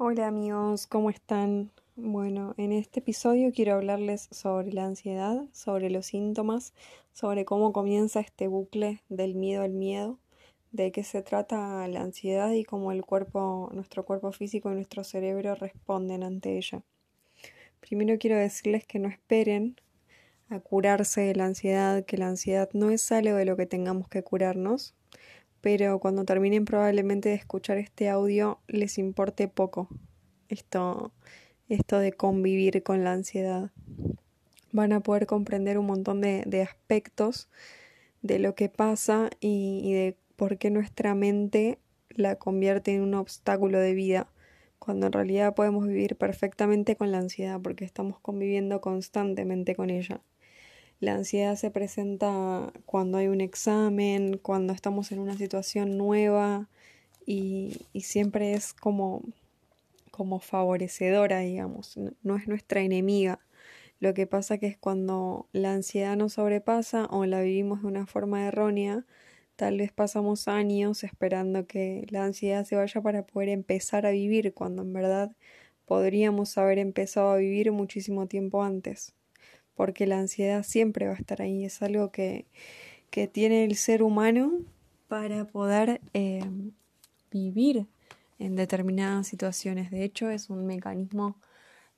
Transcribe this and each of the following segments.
Hola amigos, ¿cómo están? Bueno, en este episodio quiero hablarles sobre la ansiedad, sobre los síntomas, sobre cómo comienza este bucle del miedo al miedo, de qué se trata la ansiedad y cómo el cuerpo, nuestro cuerpo físico y nuestro cerebro responden ante ella. Primero quiero decirles que no esperen a curarse de la ansiedad, que la ansiedad no es algo de lo que tengamos que curarnos, pero cuando terminen probablemente de escuchar este audio les importe poco esto, esto de convivir con la ansiedad. Van a poder comprender un montón de, aspectos de lo que pasa y, y de por qué nuestra mente la convierte en un obstáculo de vida, cuando en realidad podemos vivir perfectamente con la ansiedad porque estamos conviviendo constantemente con ella. La ansiedad se presenta cuando hay un examen, cuando estamos en una situación nueva y, siempre es como, como favorecedora, digamos, no, es nuestra enemiga. Lo que pasa que es cuando la ansiedad nos sobrepasa o la vivimos de una forma errónea, tal vez pasamos años esperando que la ansiedad se vaya para poder empezar a vivir, cuando en verdad podríamos haber empezado a vivir muchísimo tiempo antes porque la ansiedad siempre va a estar ahí, es algo que, tiene el ser humano para poder eh, vivir en determinadas situaciones. De hecho, es un mecanismo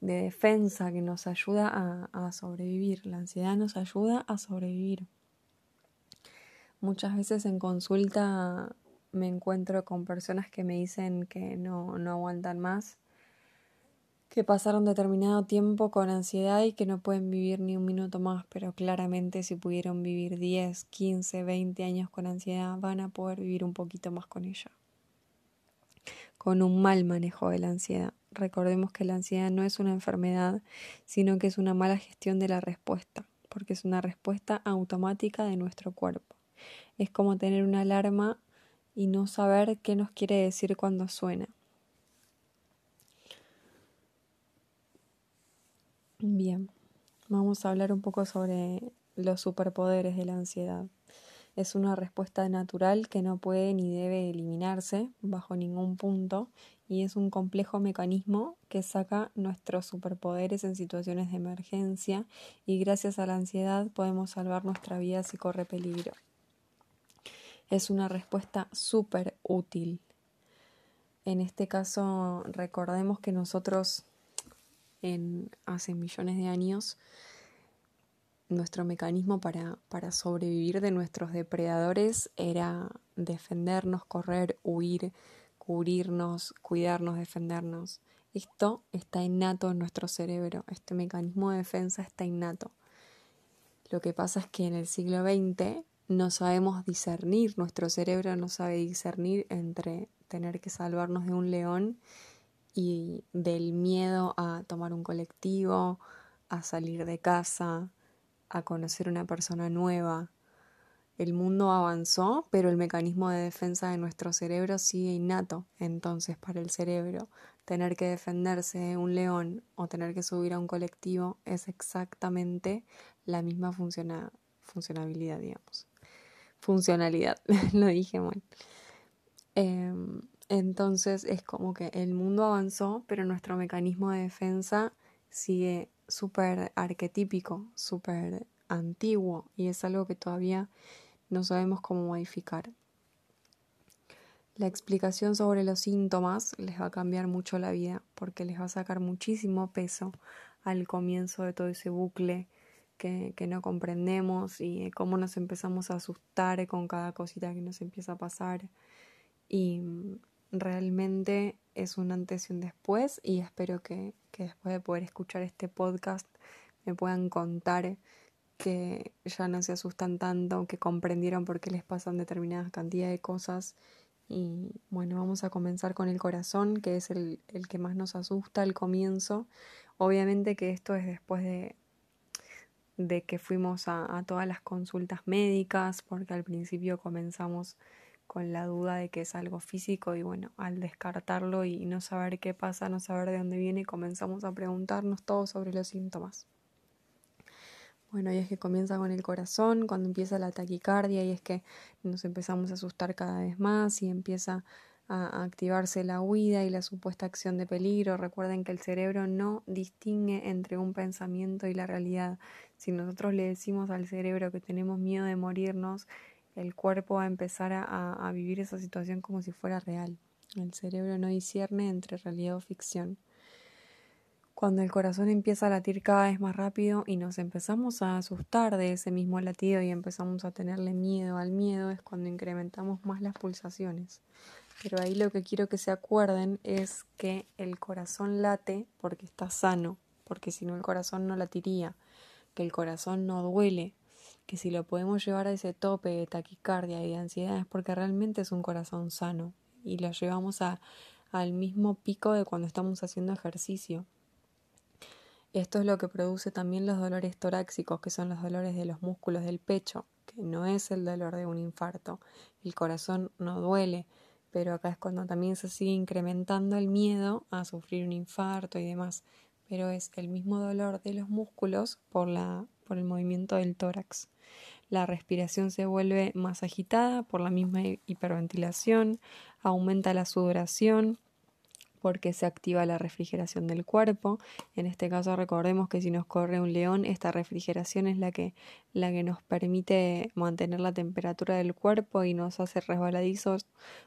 de defensa que nos ayuda a, sobrevivir. La ansiedad nos ayuda a sobrevivir. Muchas veces en consulta me encuentro con personas que me dicen que no, no aguantan más que pasaron determinado tiempo con ansiedad y que no pueden vivir ni un minuto más, pero claramente si pudieron vivir 10, 15, 20 años con ansiedad, van a poder vivir un poquito más con ella. Con un mal manejo de la ansiedad. Recordemos que la ansiedad no es una enfermedad, sino que es una mala gestión de la respuesta, porque es una respuesta automática de nuestro cuerpo. Es como tener una alarma y no saber qué nos quiere decir cuando suena. Bien, vamos a hablar un poco sobre los superpoderes de la ansiedad. Es una respuesta natural que no puede ni debe eliminarse bajo ningún punto y es un complejo mecanismo que saca nuestros superpoderes en situaciones de emergencia y gracias a la ansiedad podemos salvar nuestra vida si corre peligro. Es una respuesta súper útil. En este caso recordemos que nosotros en, hace millones de años, nuestro mecanismo para, para sobrevivir de nuestros depredadores era defendernos, correr, huir, cubrirnos, cuidarnos, defendernos. Esto está innato en nuestro cerebro, este mecanismo de defensa está innato. Lo que pasa es que en el siglo XX no sabemos discernir, nuestro cerebro no sabe discernir entre tener que salvarnos de un león y del miedo a tomar un colectivo, a salir de casa, a conocer una persona nueva. El mundo avanzó, pero el mecanismo de defensa de nuestro cerebro sigue innato. Entonces, para el cerebro, tener que defenderse de un león o tener que subir a un colectivo es exactamente la misma funcionabilidad, digamos. Funcionalidad, lo dije mal. Em, entonces es como que el mundo avanzó, pero nuestro mecanismo de defensa sigue súper arquetípico, súper antiguo y es algo que todavía no sabemos cómo modificar. La explicación sobre los síntomas les va a cambiar mucho la vida porque les va a sacar muchísimo peso al comienzo de todo ese bucle que, que no comprendemos y cómo nos empezamos a asustar con cada cosita que nos empieza a pasar. Y realmente es un antes y un después y espero que, después de poder escuchar este podcast me puedan contar que ya no se asustan tanto, que comprendieron por qué les pasan determinadas cantidades de cosas. Y bueno, vamos a comenzar con el corazón, que es el, que más nos asusta al comienzo. Obviamente que esto es después de, de que fuimos a todas las consultas médicas, porque al principio comenzamos con la duda de que es algo físico y bueno, al descartarlo y no saber qué pasa, no saber de dónde viene, comenzamos a preguntarnos todo sobre los síntomas. Bueno, y es que comienza con el corazón, cuando empieza la taquicardia y es que nos empezamos a asustar cada vez más y empieza a activarse la huida y la supuesta acción de peligro. Recuerden que el cerebro no distingue entre un pensamiento y la realidad. Si nosotros le decimos al cerebro que tenemos miedo de morirnos, el cuerpo va a empezar a, vivir esa situación como si fuera real. El cerebro no discierne entre realidad o ficción. Cuando el corazón empieza a latir cada vez más rápido y nos empezamos a asustar de ese mismo latido y empezamos a tenerle miedo al miedo, es cuando incrementamos más las pulsaciones. Pero ahí lo que quiero que se acuerden es que el corazón late porque está sano, porque si no el corazón no latiría, que el corazón no duele, que si lo podemos llevar a ese tope de taquicardia y de ansiedad es porque realmente es un corazón sano y lo llevamos a, al mismo pico de cuando estamos haciendo ejercicio. Esto es lo que produce también los dolores torácicos, que son los dolores de los músculos del pecho, que no es el dolor de un infarto. El corazón no duele, pero acá es cuando también se sigue incrementando el miedo a sufrir un infarto y demás, pero es el mismo dolor de los músculos por, la, por el movimiento del tórax. La respiración se vuelve más agitada por la misma hiperventilación, aumenta la sudoración, porque se activa la refrigeración del cuerpo. En este caso recordemos que si nos corre un león, esta refrigeración es la que, la que nos permite mantener la temperatura del cuerpo y nos hace resbaladizos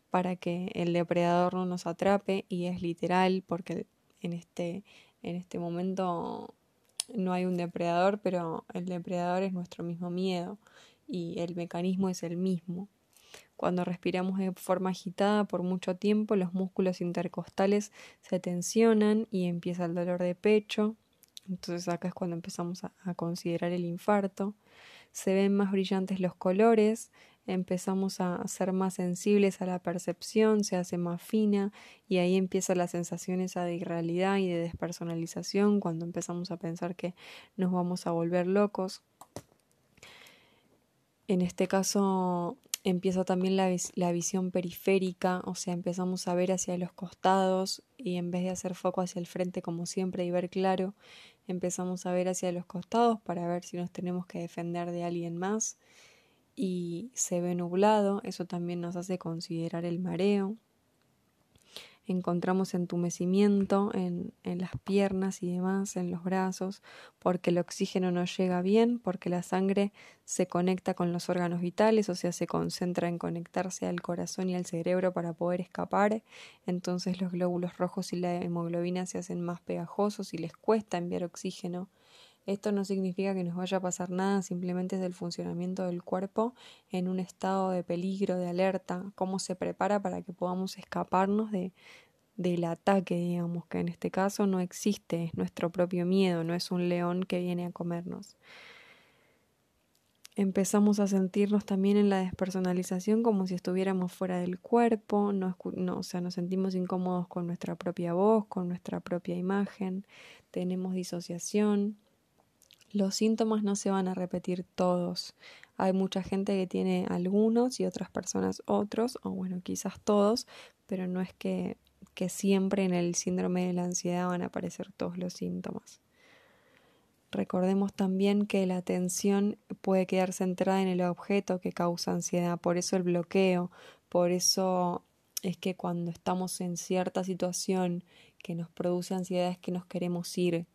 para que el depredador no nos atrape y es literal porque en este, en este momento no hay un depredador, pero el depredador es nuestro mismo miedo y el mecanismo es el mismo. Cuando respiramos de forma agitada por mucho tiempo, los músculos intercostales se tensionan y empieza el dolor de pecho. Entonces acá es cuando empezamos a, considerar el infarto. Se ven más brillantes los colores, empezamos a ser más sensibles a la percepción, se hace más fina y ahí empieza la sensación esa de irrealidad y de despersonalización cuando empezamos a pensar que nos vamos a volver locos. En este caso empieza también la, la, visión periférica, o sea, empezamos a ver hacia los costados y en vez de hacer foco hacia el frente como siempre y ver claro, empezamos a ver hacia los costados para ver si nos tenemos que defender de alguien más y se ve nublado, eso también nos hace considerar el mareo. Encontramos entumecimiento en, en las piernas y demás, en los brazos, porque el oxígeno no llega bien, porque la sangre se conecta con los órganos vitales, o sea, se concentra en conectarse al corazón y al cerebro para poder escapar, entonces los glóbulos rojos y la hemoglobina se hacen más pegajosos y les cuesta enviar oxígeno esto no significa que nos vaya a pasar nada, simplemente es el funcionamiento del cuerpo en un estado de peligro, de alerta, cómo se prepara para que podamos escaparnos de, del ataque, digamos, que en este caso no existe, es nuestro propio miedo, no es un león que viene a comernos. Empezamos a sentirnos también en la despersonalización como si estuviéramos fuera del cuerpo, no, no, o sea, nos sentimos incómodos con nuestra propia voz, con nuestra propia imagen, tenemos disociación, los síntomas no se van a repetir todos. Hay mucha gente que tiene algunos y otras personas otros, o bueno, quizás todos, pero no es que, siempre en el síndrome de la ansiedad van a aparecer todos los síntomas. Recordemos también que la atención puede quedar centrada en el objeto que causa ansiedad, por eso el bloqueo, por eso es que cuando estamos en cierta situación que nos produce ansiedad es que nos queremos ir,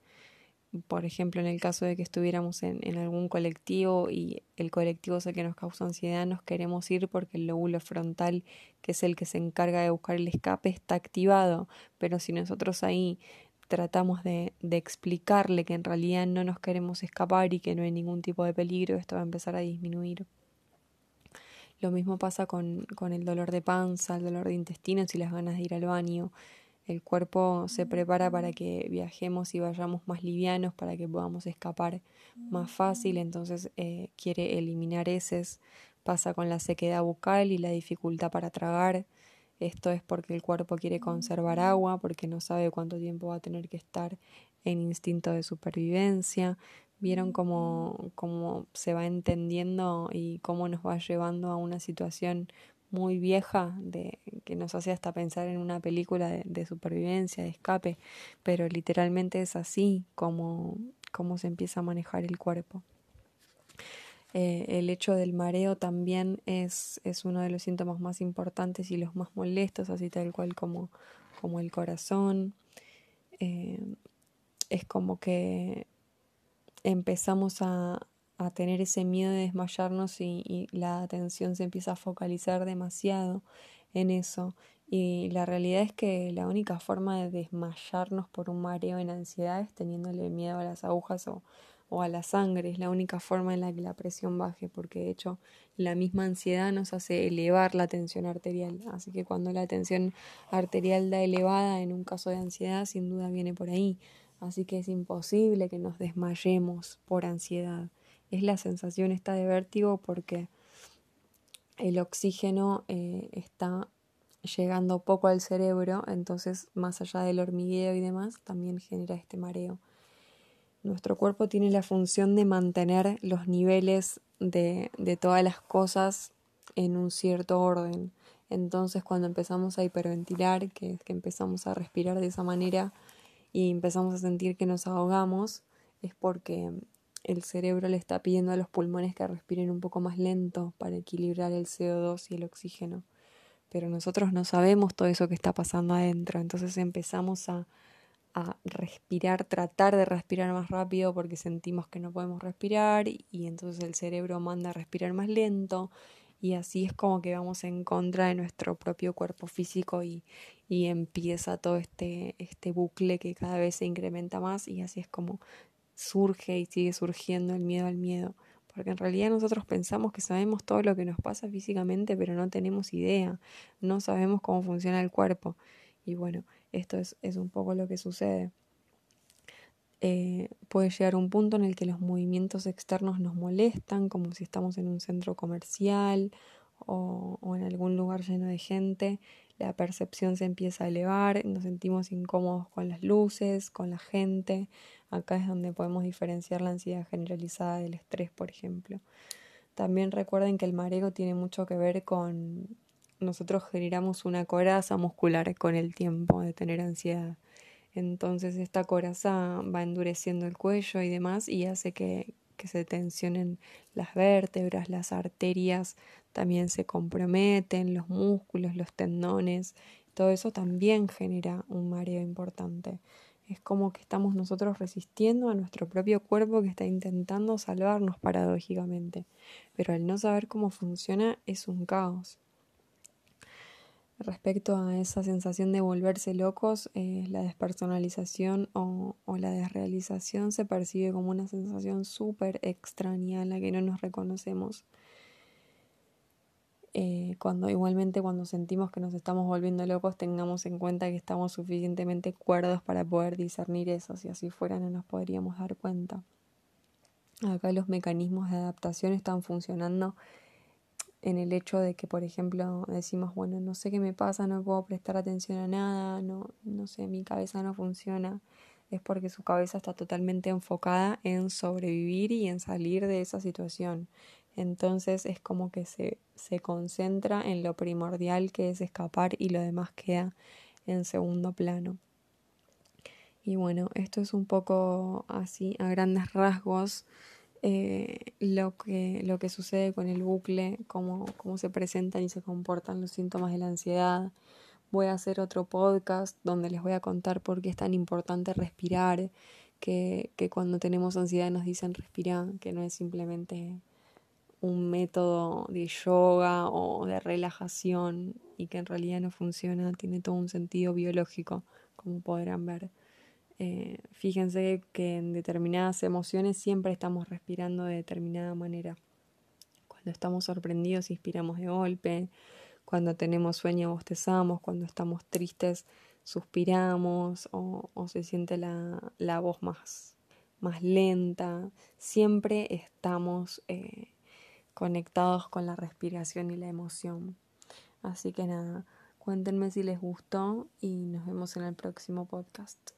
por ejemplo, en el caso de que estuviéramos en, en, algún colectivo y el colectivo es el que nos causa ansiedad, nos queremos ir porque el lóbulo frontal, que es el que se encarga de buscar el escape, está activado. Pero si nosotros ahí tratamos de, de explicarle que en realidad no nos queremos escapar y que no hay ningún tipo de peligro, esto va a empezar a disminuir. Lo mismo pasa con, con el dolor de panza, el dolor de intestinos y las ganas de ir al baño el cuerpo se prepara para que viajemos y vayamos más livianos, para que podamos escapar más fácil, entonces eh, quiere eliminar heces, pasa con la sequedad bucal y la dificultad para tragar. Esto es porque el cuerpo quiere conservar agua, porque no sabe cuánto tiempo va a tener que estar en instinto de supervivencia. Vieron cómo, cómo se va entendiendo y cómo nos va llevando a una situación muy vieja de que nos hace hasta pensar en una película de, supervivencia, de escape, pero literalmente es así como, como se empieza a manejar el cuerpo. Eh, el hecho del mareo también es, es, uno de los síntomas más importantes y los más molestos, así tal cual como, como el corazón. Eh, es como que empezamos a, a, tener ese miedo de desmayarnos y, la atención se empieza a focalizar demasiado en eso. Y la realidad es que la única forma de desmayarnos por un mareo en ansiedad es teniéndole miedo a las agujas o, o a la sangre. Es la única forma en la que la presión baje, porque de hecho la misma ansiedad nos hace elevar la tensión arterial. Así que cuando la tensión arterial da elevada en un caso de ansiedad, sin duda viene por ahí. Así que es imposible que nos desmayemos por ansiedad. Es la sensación esta de vértigo porque el oxígeno eh, está llegando poco al cerebro, entonces más allá del hormigueo y demás, también genera este mareo. Nuestro cuerpo tiene la función de mantener los niveles de, de todas las cosas en un cierto orden. Entonces cuando empezamos a hiperventilar, que es que empezamos a respirar de esa manera y empezamos a sentir que nos ahogamos, es porque el cerebro le está pidiendo a los pulmones que respiren un poco más lento para equilibrar el CO2 y el oxígeno. Pero nosotros no sabemos todo eso que está pasando adentro, entonces empezamos a a respirar, tratar de respirar más rápido porque sentimos que no podemos respirar y, entonces el cerebro manda a respirar más lento y así es como que vamos en contra de nuestro propio cuerpo físico y, y empieza todo este, este bucle que cada vez se incrementa más y así es como surge y sigue surgiendo el miedo al miedo. Porque en realidad nosotros pensamos que sabemos todo lo que nos pasa físicamente, pero no tenemos idea, no sabemos cómo funciona el cuerpo. Y bueno, esto es, es un poco lo que sucede. Eh, puede llegar un punto en el que los movimientos externos nos molestan, como si estamos en un centro comercial o, o, en algún lugar lleno de gente, la percepción se empieza a elevar, nos sentimos incómodos con las luces, con la gente. Acá es donde podemos diferenciar la ansiedad generalizada del estrés, por ejemplo. También recuerden que el mareo tiene mucho que ver con nosotros generamos una coraza muscular con el tiempo de tener ansiedad. Entonces esta coraza va endureciendo el cuello y demás y hace que, que se tensionen las vértebras, las arterias también se comprometen, los músculos, los tendones, todo eso también genera un mareo importante. Es como que estamos nosotros resistiendo a nuestro propio cuerpo que está intentando salvarnos paradójicamente, pero al no saber cómo funciona es un caos. Respecto a esa sensación de volverse locos, eh, la despersonalización o, la desrealización se percibe como una sensación súper extraña en la que no nos reconocemos. Eh, cuando igualmente cuando sentimos que nos estamos volviendo locos tengamos en cuenta que estamos suficientemente cuerdos para poder discernir eso, si así fuera no nos podríamos dar cuenta. Acá los mecanismos de adaptación están funcionando en el hecho de que, por ejemplo, decimos, bueno, no sé qué me pasa, no puedo prestar atención a nada, no, no sé, mi cabeza no funciona, es porque su cabeza está totalmente enfocada en sobrevivir y en salir de esa situación. Entonces es como que se, se concentra en lo primordial que es escapar y lo demás queda en segundo plano. Y bueno, esto es un poco así, a grandes rasgos, eh, lo, que, lo que sucede con el bucle, cómo, cómo se presentan y se comportan los síntomas de la ansiedad. Voy a hacer otro podcast donde les voy a contar por qué es tan importante respirar, que, que cuando tenemos ansiedad nos dicen respirar, que no es simplemente un método de yoga o de relajación y que en realidad no funciona, tiene todo un sentido biológico, como podrán ver. Eh, fíjense que en determinadas emociones siempre estamos respirando de determinada manera. Cuando estamos sorprendidos inspiramos de golpe, cuando tenemos sueño bostezamos, cuando estamos tristes suspiramos o, se siente la, la voz más, más lenta. Siempre estamos eh, conectados con la respiración y la emoción. Así que nada, cuéntenme si les gustó y nos vemos en el próximo podcast.